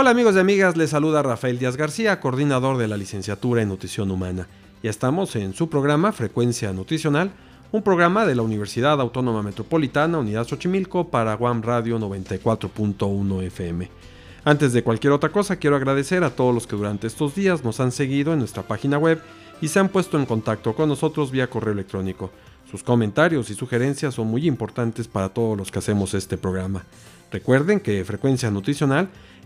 Hola amigos y amigas, les saluda Rafael Díaz García, coordinador de la licenciatura en nutrición humana. Ya estamos en su programa Frecuencia Nutricional, un programa de la Universidad Autónoma Metropolitana, Unidad Xochimilco, para Guam Radio 94.1 FM. Antes de cualquier otra cosa, quiero agradecer a todos los que durante estos días nos han seguido en nuestra página web y se han puesto en contacto con nosotros vía correo electrónico. Sus comentarios y sugerencias son muy importantes para todos los que hacemos este programa. Recuerden que Frecuencia Nutricional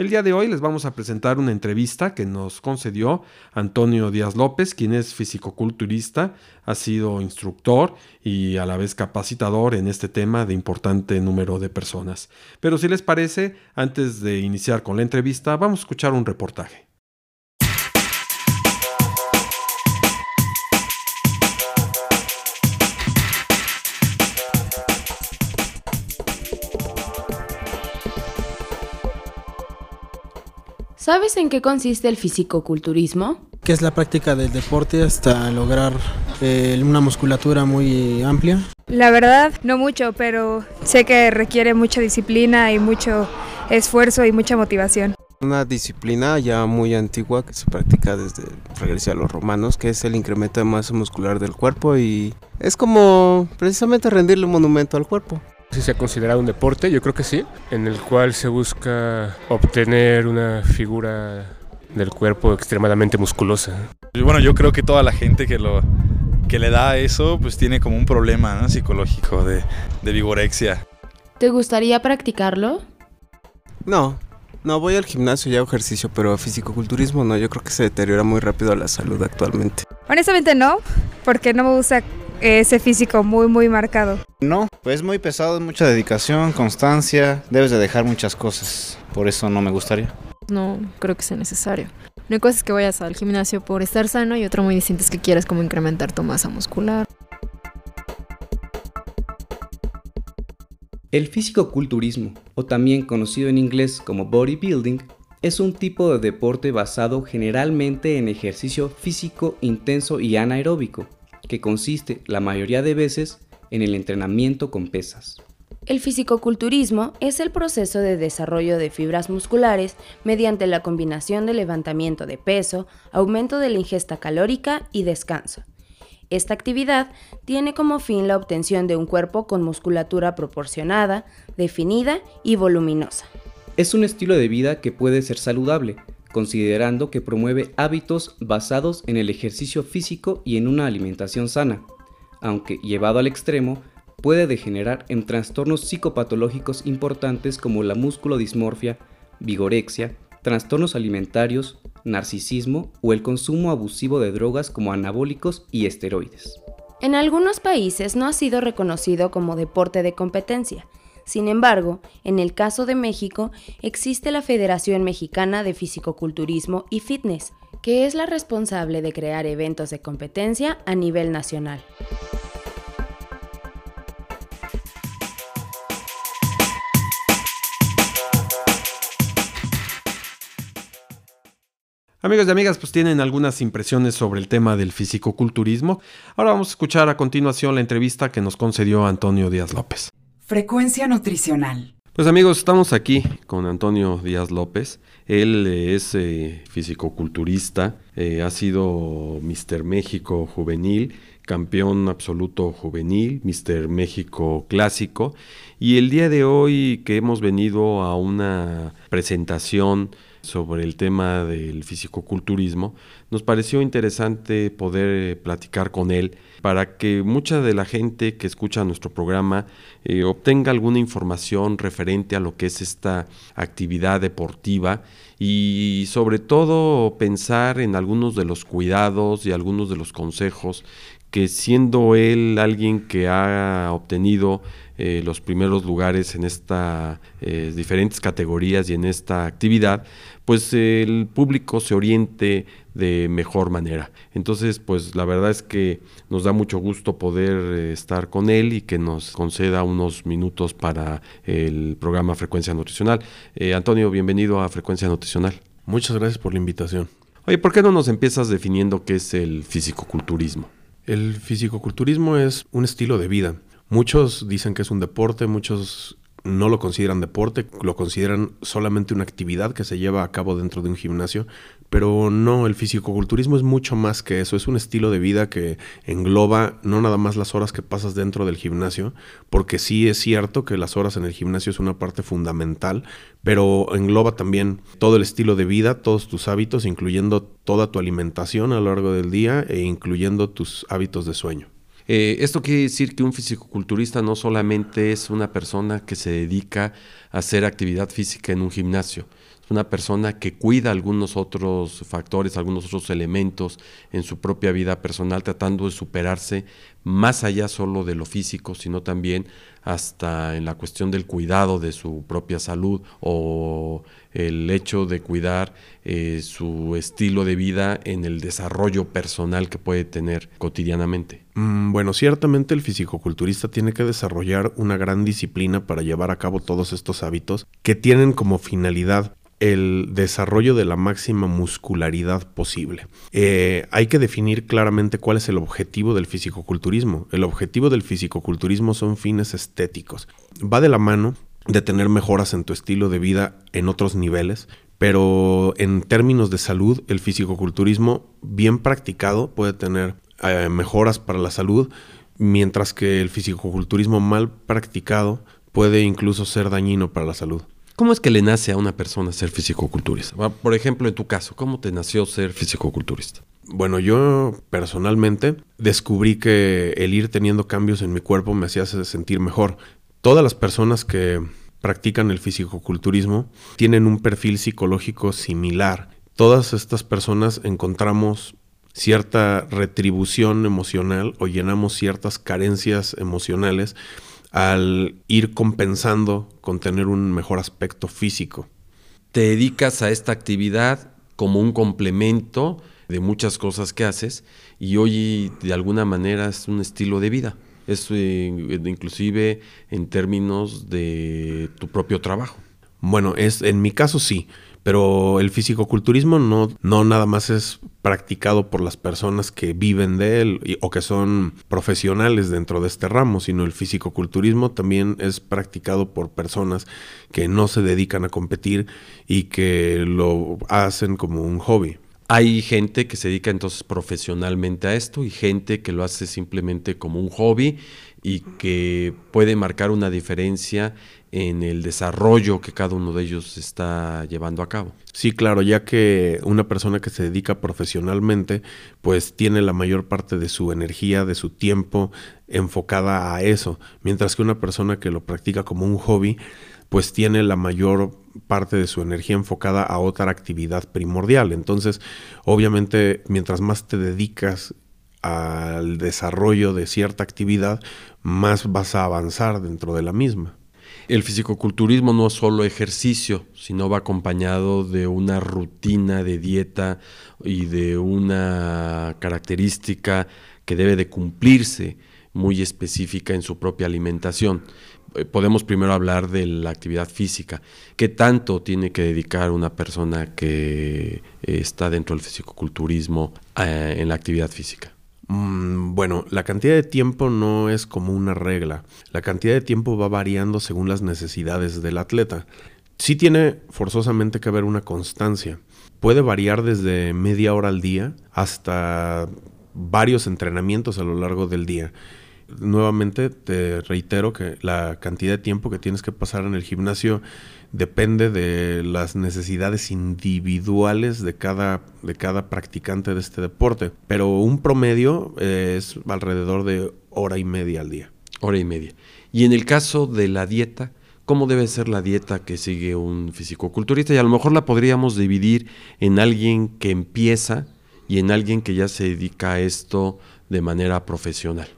El día de hoy les vamos a presentar una entrevista que nos concedió Antonio Díaz López, quien es fisicoculturista, ha sido instructor y a la vez capacitador en este tema de importante número de personas. Pero si les parece, antes de iniciar con la entrevista, vamos a escuchar un reportaje. ¿Sabes en qué consiste el fisicoculturismo? Que es la práctica del deporte hasta lograr eh, una musculatura muy amplia. La verdad, no mucho, pero sé que requiere mucha disciplina y mucho esfuerzo y mucha motivación. Una disciplina ya muy antigua que se practica desde regresa a los romanos, que es el incremento de masa muscular del cuerpo y es como precisamente rendirle un monumento al cuerpo. Si se ha considerado un deporte, yo creo que sí, en el cual se busca obtener una figura del cuerpo extremadamente musculosa. Bueno, yo creo que toda la gente que lo que le da eso, pues tiene como un problema psicológico de, de vigorexia. ¿Te gustaría practicarlo? No, no voy al gimnasio y hago ejercicio, pero fisicoculturismo no, yo creo que se deteriora muy rápido la salud actualmente. Honestamente no, porque no me gusta ese físico muy muy marcado. No, pues muy pesado, mucha dedicación, constancia, debes de dejar muchas cosas, por eso no me gustaría. No creo que sea necesario. No hay cosas que vayas al gimnasio por estar sano y otro muy distinto es que quieras como incrementar tu masa muscular. El físico-culturismo, o también conocido en inglés como bodybuilding, es un tipo de deporte basado generalmente en ejercicio físico intenso y anaeróbico, que consiste la mayoría de veces en el entrenamiento con pesas. El fisicoculturismo es el proceso de desarrollo de fibras musculares mediante la combinación de levantamiento de peso, aumento de la ingesta calórica y descanso. Esta actividad tiene como fin la obtención de un cuerpo con musculatura proporcionada, definida y voluminosa. Es un estilo de vida que puede ser saludable, considerando que promueve hábitos basados en el ejercicio físico y en una alimentación sana, aunque llevado al extremo puede degenerar en trastornos psicopatológicos importantes como la musculodismorfia, vigorexia, trastornos alimentarios, narcisismo o el consumo abusivo de drogas como anabólicos y esteroides. En algunos países no ha sido reconocido como deporte de competencia. Sin embargo, en el caso de México, existe la Federación Mexicana de Fisicoculturismo y Fitness, que es la responsable de crear eventos de competencia a nivel nacional. Amigos y amigas, pues tienen algunas impresiones sobre el tema del fisicoculturismo. Ahora vamos a escuchar a continuación la entrevista que nos concedió Antonio Díaz López. Frecuencia nutricional. Pues amigos, estamos aquí con Antonio Díaz López. Él eh, es eh, fisicoculturista, eh, ha sido Mister México juvenil, campeón absoluto juvenil, Mr. México clásico. Y el día de hoy que hemos venido a una presentación sobre el tema del fisicoculturismo, nos pareció interesante poder platicar con él para que mucha de la gente que escucha nuestro programa eh, obtenga alguna información referente a lo que es esta actividad deportiva y sobre todo pensar en algunos de los cuidados y algunos de los consejos que siendo él alguien que ha obtenido eh, los primeros lugares en estas eh, diferentes categorías y en esta actividad, pues el público se oriente de mejor manera. Entonces, pues la verdad es que nos da mucho gusto poder eh, estar con él y que nos conceda unos minutos para el programa Frecuencia Nutricional. Antonio, bienvenido a Frecuencia Nutricional. Muchas gracias por la invitación. Oye, ¿por qué no nos empiezas definiendo qué es el fisicoculturismo? El fisicoculturismo es un estilo de vida. Muchos dicen que es un deporte, muchos no lo consideran deporte, lo consideran solamente una actividad que se lleva a cabo dentro de un gimnasio, pero no, el fisicoculturismo es mucho más que eso, es un estilo de vida que engloba no nada más las horas que pasas dentro del gimnasio, porque sí es cierto que las horas en el gimnasio es una parte fundamental, pero engloba también todo el estilo de vida, todos tus hábitos, incluyendo toda tu alimentación a lo largo del día e incluyendo tus hábitos de sueño. Eh, esto quiere decir que un fisicoculturista no solamente es una persona que se dedica a hacer actividad física en un gimnasio, es una persona que cuida algunos otros factores, algunos otros elementos en su propia vida personal, tratando de superarse más allá solo de lo físico, sino también hasta en la cuestión del cuidado de su propia salud o el hecho de cuidar eh, su estilo de vida en el desarrollo personal que puede tener cotidianamente. Mm, bueno, ciertamente el fisicoculturista tiene que desarrollar una gran disciplina para llevar a cabo todos estos hábitos que tienen como finalidad el desarrollo de la máxima muscularidad posible. Eh, hay que definir claramente cuál es el objetivo del fisicoculturismo. El objetivo del fisicoculturismo son fines estéticos. Va de la mano de tener mejoras en tu estilo de vida en otros niveles, pero en términos de salud, el fisicoculturismo bien practicado puede tener eh, mejoras para la salud, mientras que el fisicoculturismo mal practicado puede incluso ser dañino para la salud. ¿Cómo es que le nace a una persona ser fisicoculturista? Por ejemplo, en tu caso, ¿cómo te nació ser fisicoculturista? Bueno, yo personalmente descubrí que el ir teniendo cambios en mi cuerpo me hacía sentir mejor. Todas las personas que practican el fisicoculturismo tienen un perfil psicológico similar. Todas estas personas encontramos cierta retribución emocional o llenamos ciertas carencias emocionales al ir compensando con tener un mejor aspecto físico. Te dedicas a esta actividad como un complemento de muchas cosas que haces y hoy de alguna manera es un estilo de vida. Es eh, inclusive en términos de tu propio trabajo. Bueno, es en mi caso sí. Pero el fisicoculturismo no, no nada más es practicado por las personas que viven de él o que son profesionales dentro de este ramo, sino el fisicoculturismo también es practicado por personas que no se dedican a competir y que lo hacen como un hobby. Hay gente que se dedica entonces profesionalmente a esto y gente que lo hace simplemente como un hobby y que puede marcar una diferencia en el desarrollo que cada uno de ellos está llevando a cabo. Sí, claro, ya que una persona que se dedica profesionalmente, pues tiene la mayor parte de su energía, de su tiempo enfocada a eso, mientras que una persona que lo practica como un hobby, pues tiene la mayor parte de su energía enfocada a otra actividad primordial. Entonces, obviamente, mientras más te dedicas al desarrollo de cierta actividad, más vas a avanzar dentro de la misma. El fisicoculturismo no es solo ejercicio, sino va acompañado de una rutina de dieta y de una característica que debe de cumplirse muy específica en su propia alimentación. Eh, podemos primero hablar de la actividad física. ¿Qué tanto tiene que dedicar una persona que está dentro del fisicoculturismo eh, en la actividad física? Mm, bueno, la cantidad de tiempo no es como una regla. La cantidad de tiempo va variando según las necesidades del atleta. Sí tiene forzosamente que haber una constancia. Puede variar desde media hora al día hasta varios entrenamientos a lo largo del día. Nuevamente te reitero que la cantidad de tiempo que tienes que pasar en el gimnasio depende de las necesidades individuales de cada, de cada practicante de este deporte, pero un promedio es alrededor de hora y media al día. Hora y media. Y en el caso de la dieta, ¿cómo debe ser la dieta que sigue un fisicoculturista? Y a lo mejor la podríamos dividir en alguien que empieza y en alguien que ya se dedica a esto de manera profesional.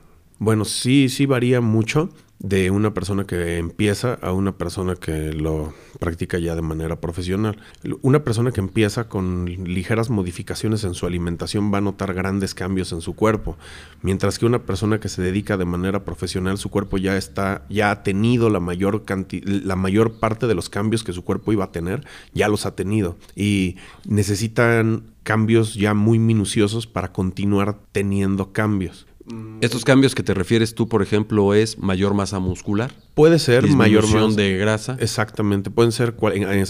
Bueno, sí, sí varía mucho de una persona que empieza a una persona que lo practica ya de manera profesional. Una persona que empieza con ligeras modificaciones en su alimentación va a notar grandes cambios en su cuerpo, mientras que una persona que se dedica de manera profesional su cuerpo ya está ya ha tenido la mayor la mayor parte de los cambios que su cuerpo iba a tener, ya los ha tenido y necesitan cambios ya muy minuciosos para continuar teniendo cambios. Estos cambios que te refieres tú, por ejemplo, es mayor masa muscular. Puede ser mayor masa de grasa. Exactamente, pueden ser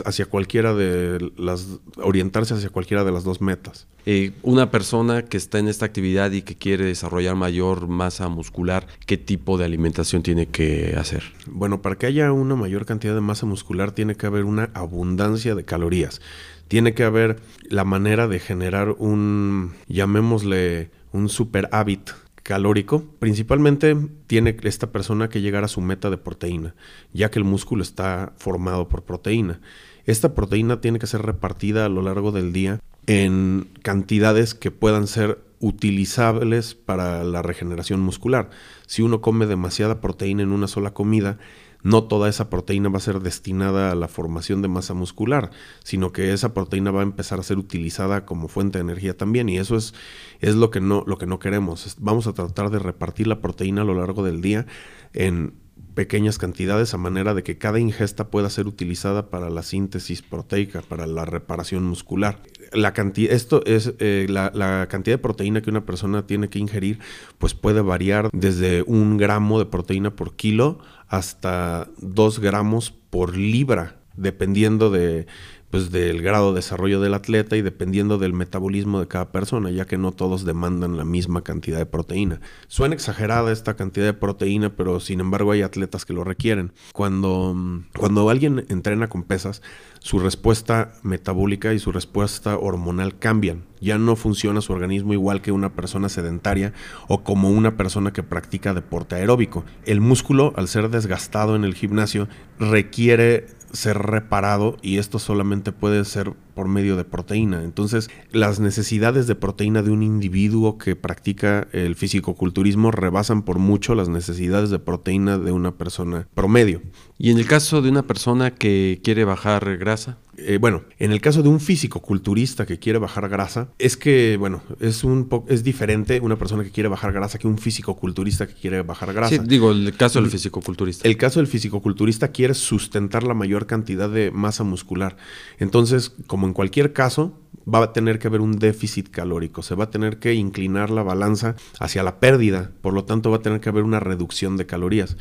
hacia cualquiera de las orientarse hacia cualquiera de las dos metas. Eh, una persona que está en esta actividad y que quiere desarrollar mayor masa muscular, ¿qué tipo de alimentación tiene que hacer? Bueno, para que haya una mayor cantidad de masa muscular tiene que haber una abundancia de calorías. Tiene que haber la manera de generar un, llamémosle, un super hábito calórico, principalmente tiene esta persona que llegar a su meta de proteína, ya que el músculo está formado por proteína. Esta proteína tiene que ser repartida a lo largo del día en cantidades que puedan ser utilizables para la regeneración muscular. Si uno come demasiada proteína en una sola comida, no toda esa proteína va a ser destinada a la formación de masa muscular, sino que esa proteína va a empezar a ser utilizada como fuente de energía también y eso es, es lo, que no, lo que no queremos. Vamos a tratar de repartir la proteína a lo largo del día en pequeñas cantidades a manera de que cada ingesta pueda ser utilizada para la síntesis proteica, para la reparación muscular. La cantidad, esto es eh, la, la, cantidad de proteína que una persona tiene que ingerir, pues puede variar desde un gramo de proteína por kilo hasta 2 gramos por libra, dependiendo de, pues del grado de desarrollo del atleta y dependiendo del metabolismo de cada persona, ya que no todos demandan la misma cantidad de proteína. Suena exagerada esta cantidad de proteína, pero sin embargo hay atletas que lo requieren. Cuando, cuando alguien entrena con pesas, su respuesta metabólica y su respuesta hormonal cambian. Ya no funciona su organismo igual que una persona sedentaria o como una persona que practica deporte aeróbico. El músculo, al ser desgastado en el gimnasio, requiere ser reparado y esto solamente puede ser por medio de proteína. Entonces, las necesidades de proteína de un individuo que practica el fisicoculturismo rebasan por mucho las necesidades de proteína de una persona promedio. ¿Y en el caso de una persona que quiere bajar grasa? Eh, bueno, en el caso de un físico-culturista que quiere bajar grasa, es que, bueno, es un es diferente una persona que quiere bajar grasa que un físico-culturista que quiere bajar grasa. Sí, digo, el caso del físico-culturista. El caso del físico-culturista quiere sustentar la mayor cantidad de masa muscular. Entonces, como en cualquier caso, va a tener que haber un déficit calórico, se va a tener que inclinar la balanza hacia la pérdida, por lo tanto va a tener que haber una reducción de calorías.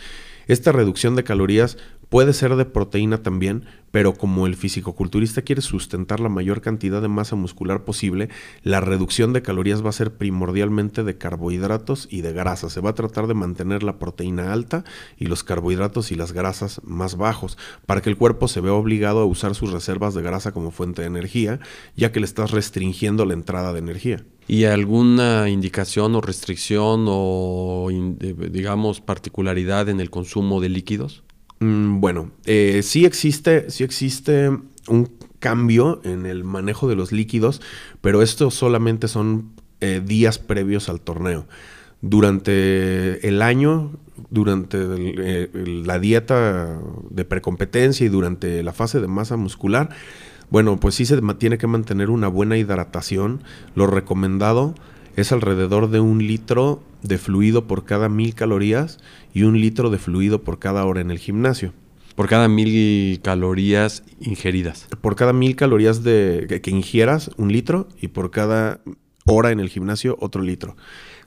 Esta reducción de calorías puede ser de proteína también, pero como el fisicoculturista quiere sustentar la mayor cantidad de masa muscular posible, la reducción de calorías va a ser primordialmente de carbohidratos y de grasas. Se va a tratar de mantener la proteína alta y los carbohidratos y las grasas más bajos, para que el cuerpo se vea obligado a usar sus reservas de grasa como fuente de energía, ya que le estás restringiendo la entrada de energía. ¿Y alguna indicación o restricción o, digamos, particularidad en el consumo de líquidos? Mm, bueno, eh, sí existe, sí existe un cambio en el manejo de los líquidos, pero esto solamente son eh, días previos al torneo. Durante el año, durante eh, la dieta de precompetencia y durante la fase de masa muscular, bueno, pues sí se tiene que mantener una buena hidratación. Lo recomendado es alrededor de un litro de fluido por cada mil calorías y un litro de fluido por cada hora en el gimnasio. Por cada mil calorías ingeridas. Por cada mil calorías de, que, ingieras, un litro, y por cada hora en el gimnasio, otro litro.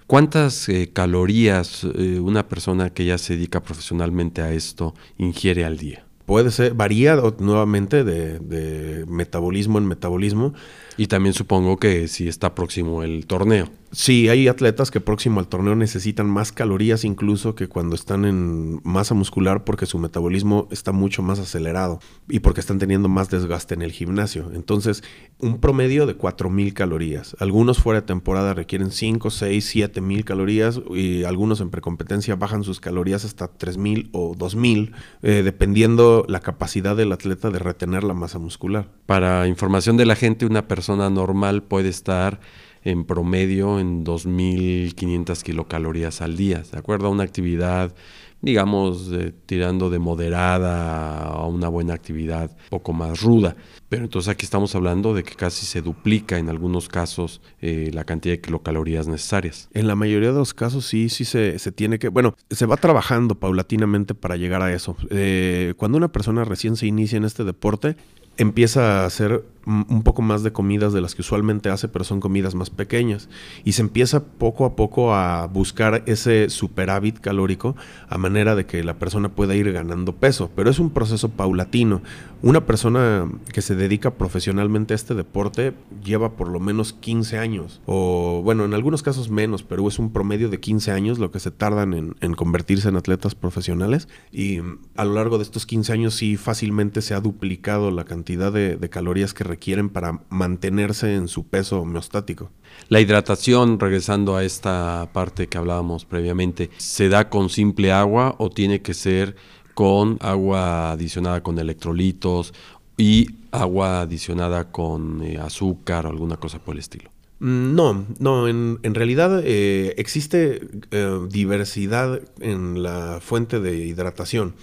¿Cuántas eh, calorías eh, una persona que ya se dedica profesionalmente a esto ingiere al día? Puede ser, varía nuevamente de, metabolismo en metabolismo. Y también supongo que si está próximo el torneo. Sí, hay atletas que próximo al torneo necesitan más calorías incluso que cuando están en masa muscular porque su metabolismo está mucho más acelerado y porque están teniendo más desgaste en el gimnasio. Entonces, un promedio de 4.000 calorías. Algunos fuera de temporada requieren 5, 6, 7 mil calorías y algunos en precompetencia bajan sus calorías hasta 3.000 o 2.000, eh, dependiendo la capacidad del atleta de retener la masa muscular. Para información de la gente, una persona normal puede estar en promedio en 2.500 kilocalorías al día, ¿de acuerdo? A una actividad, digamos, tirando de moderada a una buena actividad poco más ruda. Pero entonces aquí estamos hablando de que casi se duplica en algunos casos eh, la cantidad de kilocalorías necesarias. En la mayoría de los casos sí, sí se, se tiene que, bueno, se va trabajando paulatinamente para llegar a eso. Eh, cuando una persona recién se inicia en este deporte, empieza a hacer un poco más de comidas de las que usualmente hace, pero son comidas más pequeñas. Y se empieza poco a poco a buscar ese superávit calórico a manera de que la persona pueda ir ganando peso. Pero es un proceso paulatino. Una persona que se dedica profesionalmente a este deporte lleva por lo menos 15 años. O bueno, en algunos casos menos, pero es un promedio de 15 años lo que se tardan en, convertirse en atletas profesionales. Y a lo largo de estos 15 años sí fácilmente se ha duplicado la cantidad de, de calorías que requieren para mantenerse en su peso homeostático. La hidratación, regresando a esta parte que hablábamos previamente, ¿se da con simple agua o tiene que ser con agua adicionada con electrolitos y agua adicionada con eh, azúcar o alguna cosa por el estilo? Mm, no, no, en, realidad eh, existe eh, diversidad en la fuente de hidratación.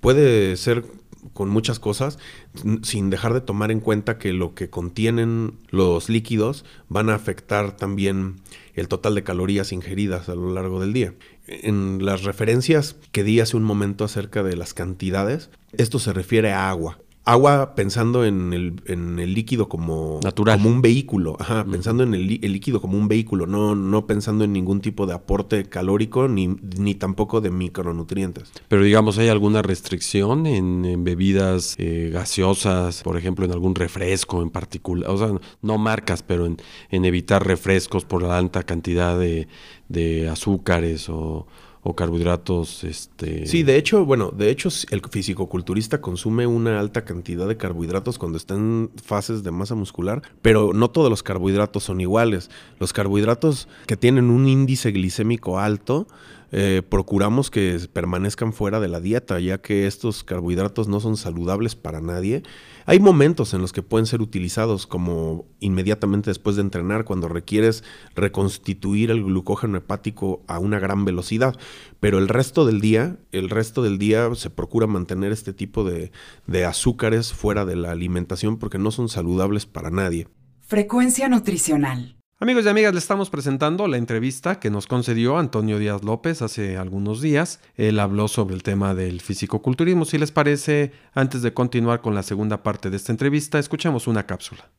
Puede ser con muchas cosas, sin dejar de tomar en cuenta que lo que contienen los líquidos van a afectar también el total de calorías ingeridas a lo largo del día. En las referencias que di hace un momento acerca de las cantidades, esto se refiere a agua agua pensando en el, en el líquido como, Natural. como un vehículo, Ajá, pensando en el, líquido como un vehículo, no, no pensando en ningún tipo de aporte calórico ni, ni tampoco de micronutrientes. Pero digamos, ¿hay alguna restricción en, bebidas eh, gaseosas, por ejemplo, en algún refresco en particular? O sea, no marcas, pero en, en evitar refrescos por la alta cantidad de, de azúcares o o carbohidratos. Este... Sí, de hecho, bueno, de hecho el fisicoculturista consume una alta cantidad de carbohidratos cuando está en fases de masa muscular, pero no todos los carbohidratos son iguales. Los carbohidratos que tienen un índice glicémico alto, eh, procuramos que permanezcan fuera de la dieta, ya que estos carbohidratos no son saludables para nadie. Hay momentos en los que pueden ser utilizados como inmediatamente después de entrenar, cuando requieres reconstituir el glucógeno hepático a una gran velocidad, pero el resto del día, el resto del día se procura mantener este tipo de, de azúcares fuera de la alimentación porque no son saludables para nadie. Frecuencia nutricional. Amigos y amigas, le estamos presentando la entrevista que nos concedió Antonio Díaz López hace algunos días. Él habló sobre el tema del fisicoculturismo. Si les parece, antes de continuar con la segunda parte de esta entrevista, escuchemos una cápsula.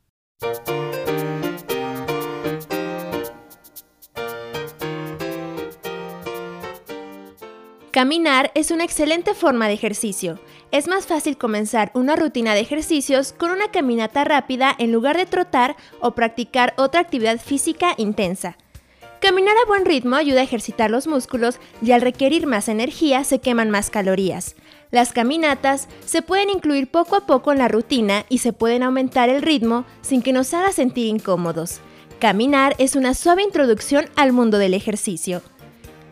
Caminar es una excelente forma de ejercicio. Es más fácil comenzar una rutina de ejercicios con una caminata rápida en lugar de trotar o practicar otra actividad física intensa. Caminar a buen ritmo ayuda a ejercitar los músculos y al requerir más energía se queman más calorías. Las caminatas se pueden incluir poco a poco en la rutina y se pueden aumentar el ritmo sin que nos haga sentir incómodos. Caminar es una suave introducción al mundo del ejercicio.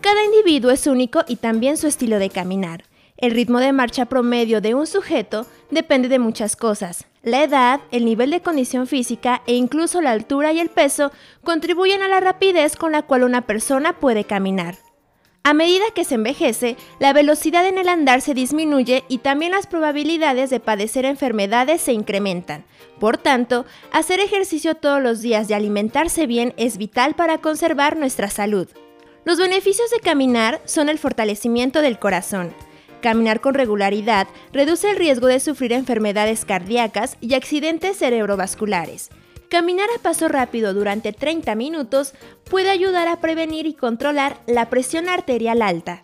Cada individuo es único y también su estilo de caminar. El ritmo de marcha promedio de un sujeto depende de muchas cosas. La edad, el nivel de condición física e incluso la altura y el peso contribuyen a la rapidez con la cual una persona puede caminar. A medida que se envejece, la velocidad en el andar se disminuye y también las probabilidades de padecer enfermedades se incrementan. Por tanto, hacer ejercicio todos los días y alimentarse bien es vital para conservar nuestra salud. Los beneficios de caminar son el fortalecimiento del corazón. Caminar con regularidad reduce el riesgo de sufrir enfermedades cardíacas y accidentes cerebrovasculares. Caminar a paso rápido durante 30 minutos puede ayudar a prevenir y controlar la presión arterial alta.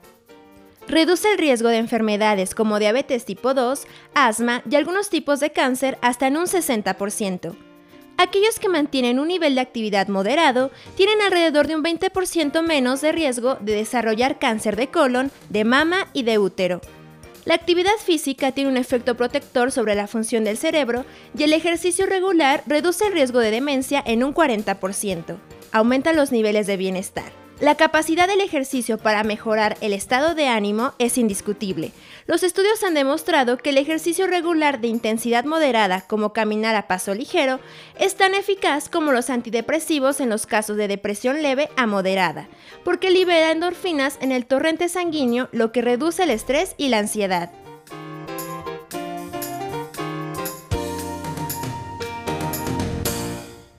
Reduce el riesgo de enfermedades como diabetes tipo 2, asma y algunos tipos de cáncer hasta en un 60%. Aquellos que mantienen un nivel de actividad moderado tienen alrededor de un 20% menos de riesgo de desarrollar cáncer de colon, de mama y de útero. La actividad física tiene un efecto protector sobre la función del cerebro y el ejercicio regular reduce el riesgo de demencia en un 40%. Aumenta los niveles de bienestar. La capacidad del ejercicio para mejorar el estado de ánimo es indiscutible. Los estudios han demostrado que el ejercicio regular de intensidad moderada, como caminar a paso ligero, es tan eficaz como los antidepresivos en los casos de depresión leve a moderada, porque libera endorfinas en el torrente sanguíneo, lo que reduce el estrés y la ansiedad.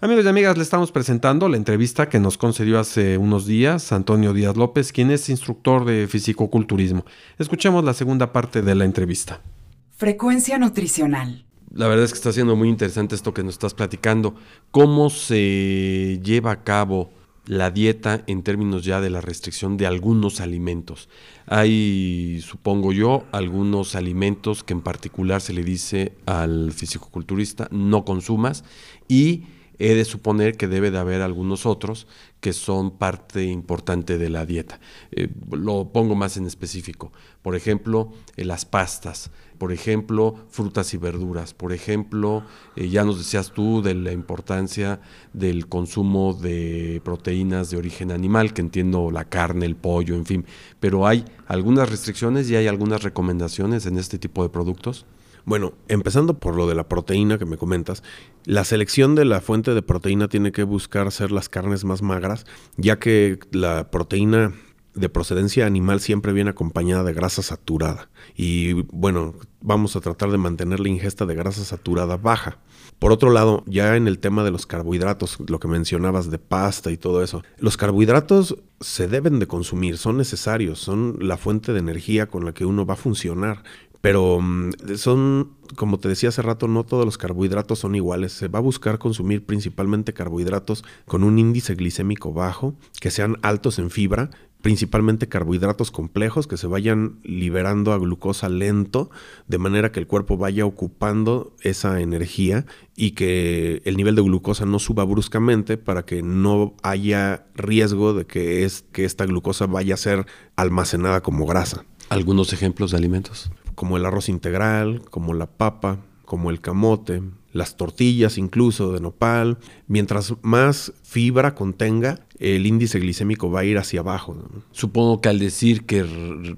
Amigos y amigas, le estamos presentando la entrevista que nos concedió hace unos días Antonio Díaz López, quien es instructor de fisicoculturismo. Escuchemos la segunda parte de la entrevista. Frecuencia nutricional. La verdad es que está siendo muy interesante esto que nos estás platicando. ¿Cómo se lleva a cabo la dieta en términos ya de la restricción de algunos alimentos? Hay, supongo yo, algunos alimentos que en particular se le dice al fisicoculturista no consumas y he de suponer que debe de haber algunos otros que son parte importante de la dieta. Eh, lo pongo más en específico. Por ejemplo, eh, las pastas, por ejemplo, frutas y verduras, por ejemplo, eh, ya nos decías tú de la importancia del consumo de proteínas de origen animal, que entiendo la carne, el pollo, en fin, pero hay algunas restricciones y hay algunas recomendaciones en este tipo de productos. Bueno, empezando por lo de la proteína que me comentas, la selección de la fuente de proteína tiene que buscar ser las carnes más magras, ya que la proteína de procedencia animal siempre viene acompañada de grasa saturada. Y bueno, vamos a tratar de mantener la ingesta de grasa saturada baja. Por otro lado, ya en el tema de los carbohidratos, lo que mencionabas de pasta y todo eso, los carbohidratos se deben de consumir, son necesarios, son la fuente de energía con la que uno va a funcionar. Pero mm, son, como te decía hace rato, no todos los carbohidratos son iguales. Se va a buscar consumir principalmente carbohidratos con un índice glicémico bajo, que sean altos en fibra, principalmente carbohidratos complejos que se vayan liberando a glucosa lento, de manera que el cuerpo vaya ocupando esa energía y que el nivel de glucosa no suba bruscamente para que no haya riesgo de que, es, que esta glucosa vaya a ser almacenada como grasa. ¿Algunos ejemplos de alimentos? Como el arroz integral, como la papa, como el camote, las tortillas incluso de nopal. Mientras más fibra contenga, el índice glicémico va a ir hacia abajo. Supongo que al decir que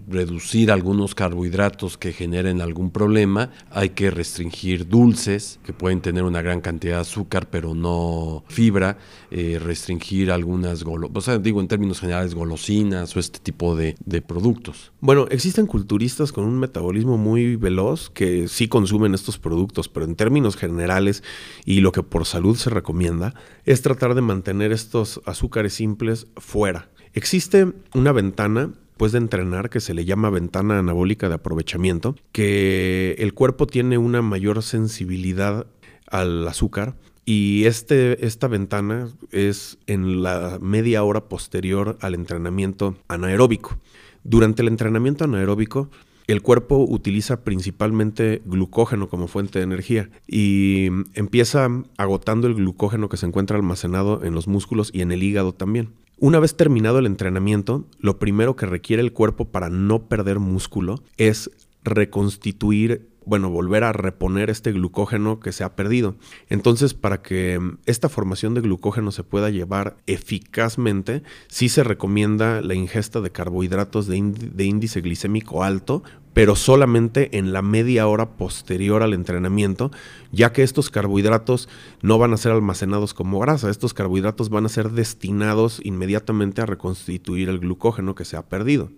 reducir algunos carbohidratos que generen algún problema, hay que restringir dulces, que pueden tener una gran cantidad de azúcar, pero no fibra, eh, restringir algunas, o sea, digo en términos generales, golosinas o este tipo de, de productos. Bueno, existen culturistas con un metabolismo muy veloz que sí consumen estos productos, pero en términos generales y lo que por salud se recomienda es tratar de mantener estos azúcares simples fuera. Existe una ventana pues de entrenar que se le llama ventana anabólica de aprovechamiento, que el cuerpo tiene una mayor sensibilidad al azúcar y este, esta ventana es en la media hora posterior al entrenamiento anaeróbico. Durante el entrenamiento anaeróbico, el cuerpo utiliza principalmente glucógeno como fuente de energía y empieza agotando el glucógeno que se encuentra almacenado en los músculos y en el hígado también. Una vez terminado el entrenamiento, lo primero que requiere el cuerpo para no perder músculo es reconstituir bueno, volver a reponer este glucógeno que se ha perdido. Entonces, para que mm, esta formación de glucógeno se pueda llevar eficazmente, sí se recomienda la ingesta de carbohidratos de, índice glicémico alto, pero solamente en la media hora posterior al entrenamiento, ya que estos carbohidratos no van a ser almacenados como grasa, estos carbohidratos van a ser destinados inmediatamente a reconstituir el glucógeno que se ha perdido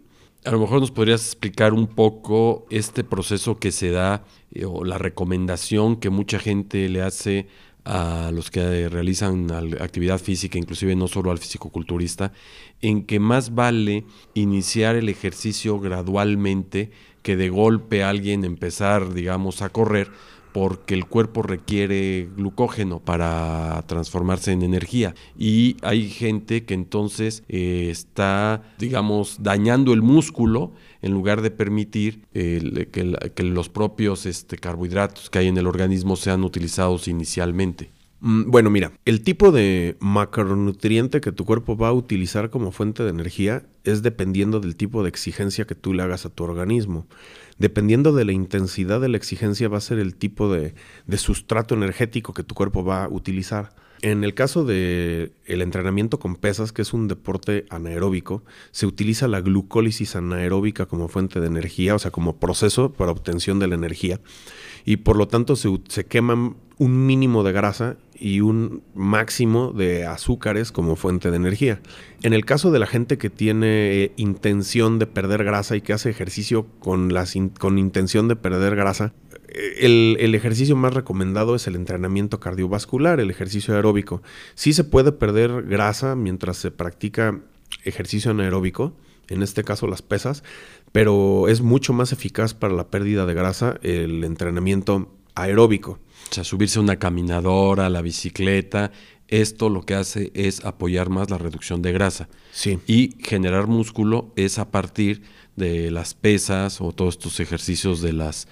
a lo mejor nos podrías explicar un poco este proceso que se da eh, o la recomendación que mucha gente le hace a los que realizan actividad física, inclusive no solo al fisicoculturista, en que más vale iniciar el ejercicio gradualmente que de golpe alguien empezar, digamos, a correr, porque el cuerpo requiere glucógeno para transformarse en energía. Y hay gente que entonces eh, está, digamos, dañando el músculo en lugar de permitir que, los propios este, carbohidratos que hay en el organismo sean utilizados inicialmente. Mm, Bueno, mira, el tipo de macronutriente que tu cuerpo va a utilizar como fuente de energía es dependiendo del tipo de exigencia que tú le hagas a tu organismo. Dependiendo de la intensidad de la exigencia va a ser el tipo de, sustrato energético que tu cuerpo va a utilizar. En el caso del el entrenamiento con pesas, que es un deporte anaeróbico, se utiliza la glucólisis anaeróbica como fuente de energía, o sea, como proceso para obtención de la energía. Y por lo tanto se, queman un mínimo de grasa y un máximo de azúcares como fuente de energía. En el caso de la gente que tiene eh, intención de perder grasa y que hace ejercicio con, las con intención de perder grasa, el, el ejercicio más recomendado es el entrenamiento cardiovascular, el ejercicio aeróbico. Sí se puede perder grasa mientras se practica ejercicio anaeróbico, en este caso las pesas, pero es mucho más eficaz para la pérdida de grasa el entrenamiento aeróbico. O sea, subirse a una caminadora, a la bicicleta, esto lo que hace es apoyar más la reducción de grasa. Sí. Y generar músculo es a partir de las pesas o todos estos ejercicios de los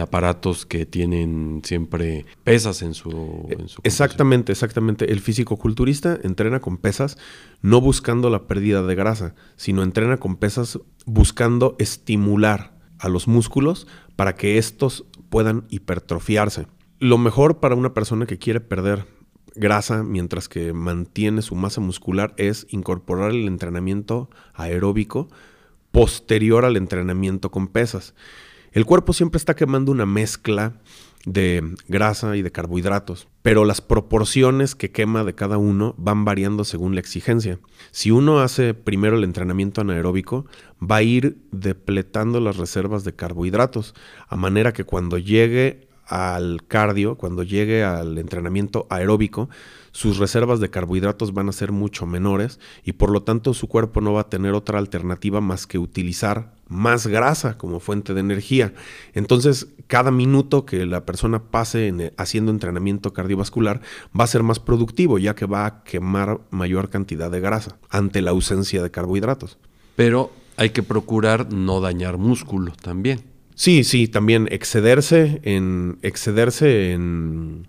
aparatos que tienen siempre pesas en su... en su Exactamente, exactamente. El fisicoculturista entrena con pesas no buscando la pérdida de grasa, sino entrena con pesas buscando estimular a los músculos para que estos puedan hipertrofiarse. Lo mejor para una persona que quiere perder grasa mientras que mantiene su masa muscular es incorporar el entrenamiento aeróbico posterior al entrenamiento con pesas. El cuerpo siempre está quemando una mezcla de grasa y de carbohidratos, pero las proporciones que quema de cada uno van variando según la exigencia. Si uno hace primero el entrenamiento anaeróbico, va a ir depletando las reservas de carbohidratos, a manera que cuando llegue al cardio, cuando llegue al entrenamiento aeróbico, sus reservas de carbohidratos van a ser mucho menores y por lo tanto su cuerpo no va a tener otra alternativa más que utilizar más grasa como fuente de energía. Entonces, cada minuto que la persona pase en, haciendo entrenamiento cardiovascular va a ser más productivo, ya que va a quemar mayor cantidad de grasa ante la ausencia de carbohidratos. Pero hay que procurar no dañar músculo también. Sí, sí, también excederse en excederse en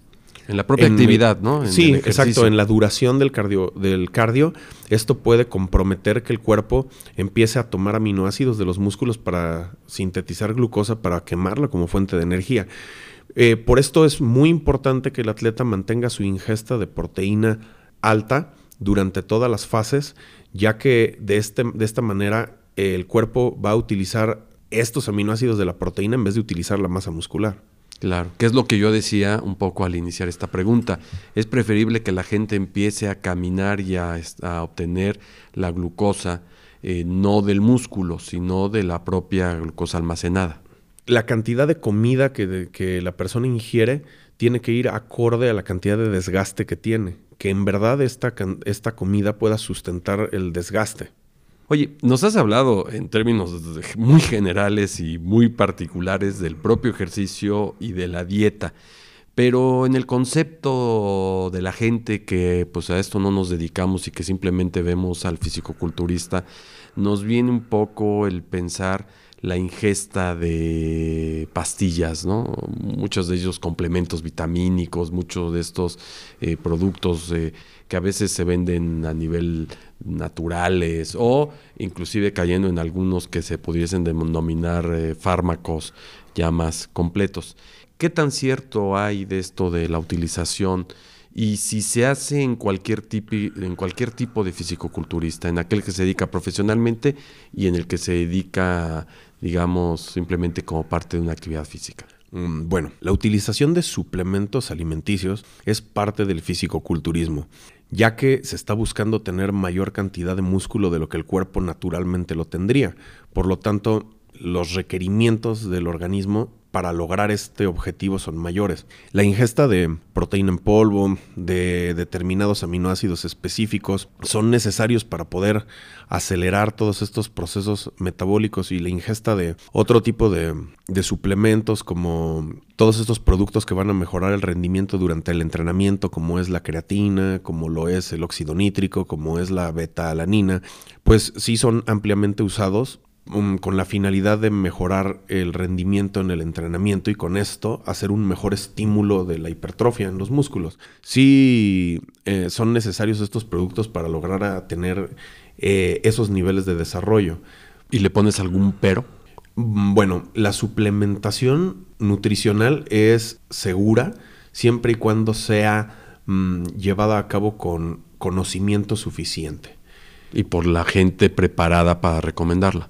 en la propia actividad, ¿no? En sí, exacto, en la duración del cardio, del cardio, esto puede comprometer que el cuerpo empiece a tomar aminoácidos de los músculos para sintetizar glucosa para quemarla como fuente de energía. Eh, por esto es muy importante que el atleta mantenga su ingesta de proteína alta durante todas las fases, ya que de, este, de esta manera el cuerpo va a utilizar estos aminoácidos de la proteína en vez de utilizar la masa muscular. Claro, que es lo que yo decía un poco al iniciar esta pregunta. Es preferible que la gente empiece a caminar y a, a obtener la glucosa, eh, no del músculo, sino de la propia glucosa almacenada. La cantidad de comida que, de, que la persona ingiere tiene que ir acorde a la cantidad de desgaste que tiene. Que en verdad esta, esta comida pueda sustentar el desgaste. Oye, nos has hablado en términos muy generales y muy particulares del propio ejercicio y de la dieta, pero en el concepto de la gente que pues a esto no nos dedicamos y que simplemente vemos al fisicoculturista, nos viene un poco el pensar la ingesta de pastillas, ¿no? Muchos de ellos complementos vitamínicos, muchos de estos eh, productos eh, que a veces se venden a nivel naturales o inclusive cayendo en algunos que se pudiesen denominar eh, fármacos ya más completos. ¿Qué tan cierto hay de esto de la utilización y si se hace en cualquier, tipo, en cualquier tipo de fisicoculturista, en aquel que se dedica profesionalmente y en el que se dedica, digamos, simplemente como parte de una actividad física? Mm, Bueno, la utilización de suplementos alimenticios es parte del fisicoculturismo, ya que se está buscando tener mayor cantidad de músculo de lo que el cuerpo naturalmente lo tendría. Por lo tanto, los requerimientos del organismo para lograr este objetivo son mayores. La ingesta de proteína en polvo, de determinados aminoácidos específicos, son necesarios para poder acelerar todos estos procesos metabólicos y la ingesta de otro tipo de, suplementos como todos estos productos que van a mejorar el rendimiento durante el entrenamiento, como es la creatina, como lo es el óxido nítrico, como es la beta-alanina, pues sí son ampliamente usados um, con la finalidad de mejorar el rendimiento en el entrenamiento y con esto hacer un mejor estímulo de la hipertrofia en los músculos. Sí eh, son necesarios estos productos para lograr tener eh, esos niveles de desarrollo. ¿Y le pones algún pero? Mm, bueno, la suplementación nutricional es segura siempre y cuando sea mm, llevada a cabo con conocimiento suficiente. Y por la gente preparada para recomendarla.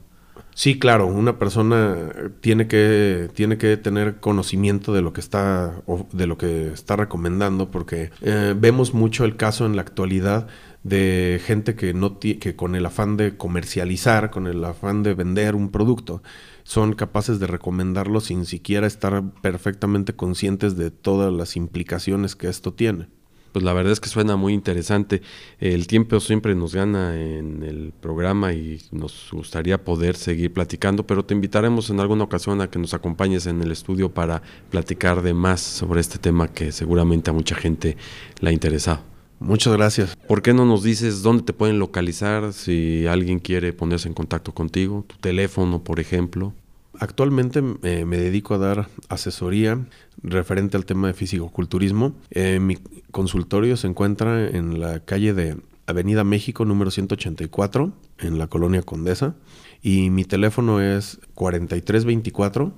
Sí, claro, una persona tiene que, tiene que tener conocimiento de lo que está, de lo que está recomendando, porque eh, vemos mucho el caso en la actualidad de gente que no que con el afán de comercializar, con el afán de vender un producto, son capaces de recomendarlo sin siquiera estar perfectamente conscientes de todas las implicaciones que esto tiene. Pues la verdad es que suena muy interesante. El tiempo siempre nos gana en el programa y nos gustaría poder seguir platicando, pero te invitaremos en alguna ocasión a que nos acompañes en el estudio para platicar de más sobre este tema que seguramente a mucha gente le ha interesado. Muchas gracias. ¿Por qué no nos dices dónde te pueden localizar si alguien quiere ponerse en contacto contigo? Tu teléfono, por ejemplo. Actualmente eh, me dedico a dar asesoría referente al tema de físico-culturismo. Eh, mi consultorio se encuentra en la calle de Avenida México número 184 en la colonia Condesa y mi teléfono es 4324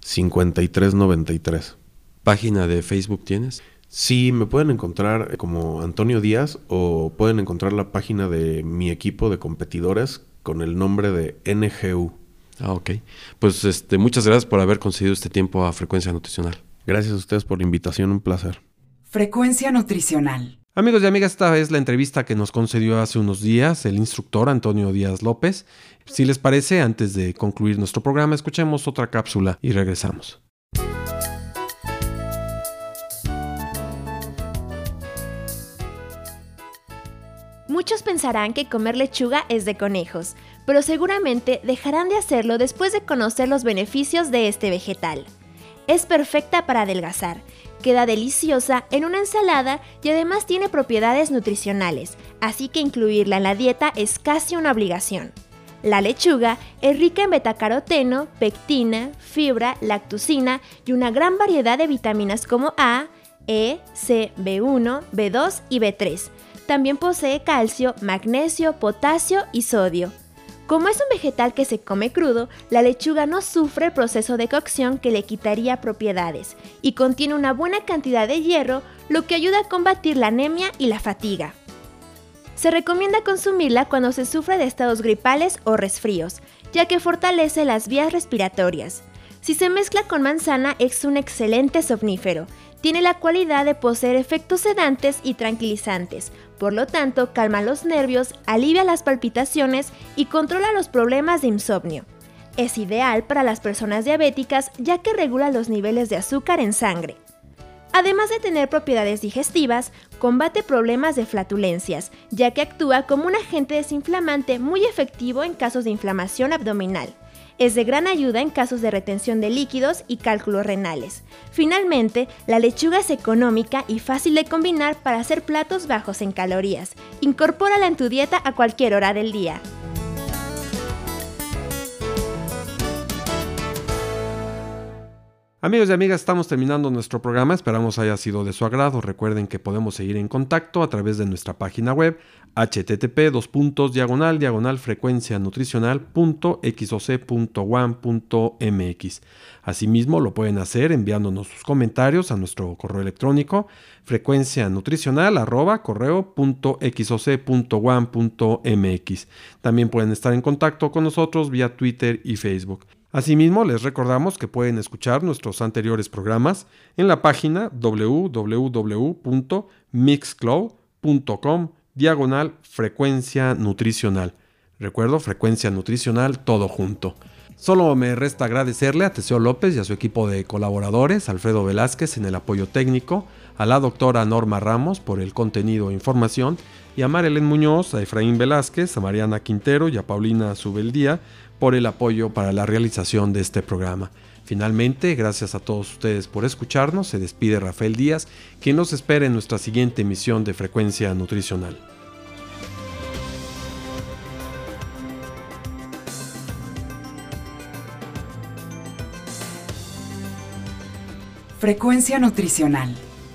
5393. ¿Página de Facebook tienes? Sí, me pueden encontrar como Antonio Díaz o pueden encontrar la página de mi equipo de competidores con el nombre de NGU. Ah, ok. Pues este, muchas gracias por haber concedido este tiempo a Frecuencia Nutricional. Gracias a ustedes por la invitación, un placer. Frecuencia Nutricional. Amigos y amigas, esta es la entrevista que nos concedió hace unos días el instructor Antonio Díaz López. Si les parece, antes de concluir nuestro programa, escuchemos otra cápsula y regresamos. Muchos pensarán que comer lechuga es de conejos, pero seguramente dejarán de hacerlo después de conocer los beneficios de este vegetal. Es perfecta para adelgazar, queda deliciosa en una ensalada y además tiene propiedades nutricionales, así que incluirla en la dieta es casi una obligación. La lechuga es rica en betacaroteno, pectina, fibra, lactucina y una gran variedad de vitaminas como A, E, C, B1, B2 y B3 también posee calcio, magnesio, potasio y sodio. Como es un vegetal que se come crudo, la lechuga no sufre el proceso de cocción que le quitaría propiedades y contiene una buena cantidad de hierro, lo que ayuda a combatir la anemia y la fatiga. Se recomienda consumirla cuando se sufre de estados gripales o resfríos, ya que fortalece las vías respiratorias. Si se mezcla con manzana es un excelente somnífero. Tiene la cualidad de poseer efectos sedantes y tranquilizantes, por lo tanto, calma los nervios, alivia las palpitaciones y controla los problemas de insomnio. Es ideal para las personas diabéticas ya que regula los niveles de azúcar en sangre. Además de tener propiedades digestivas, combate problemas de flatulencias, ya que actúa como un agente desinflamante muy efectivo en casos de inflamación abdominal. Es de gran ayuda en casos de retención de líquidos y cálculos renales. Finalmente, la lechuga es económica y fácil de combinar para hacer platos bajos en calorías. Incorpórala en tu dieta a cualquier hora del día. Amigos y amigas, estamos terminando nuestro programa, esperamos haya sido de su agrado. Recuerden que podemos seguir en contacto a través de nuestra página web http diagonal diagonal frecuencia nutricional.xoc.1.mx. Asimismo, lo pueden hacer enviándonos sus comentarios a nuestro correo electrónico frecuencia nutricional También pueden estar en contacto con nosotros vía Twitter y Facebook. Asimismo, les recordamos que pueden escuchar nuestros anteriores programas en la página www.mixcloud.com diagonal frecuencia nutricional. Recuerdo, frecuencia nutricional todo junto. Solo me resta agradecerle a Teseo López y a su equipo de colaboradores, Alfredo Velázquez en el apoyo técnico, a la doctora Norma Ramos por el contenido e información y a Marilén Muñoz, a Efraín Velázquez, a Mariana Quintero y a Paulina Subeldía por el apoyo para la realización de este programa. Finalmente, gracias a todos ustedes por escucharnos, se despide Rafael Díaz, quien nos espera en nuestra siguiente emisión de Frecuencia Nutricional. Frecuencia Nutricional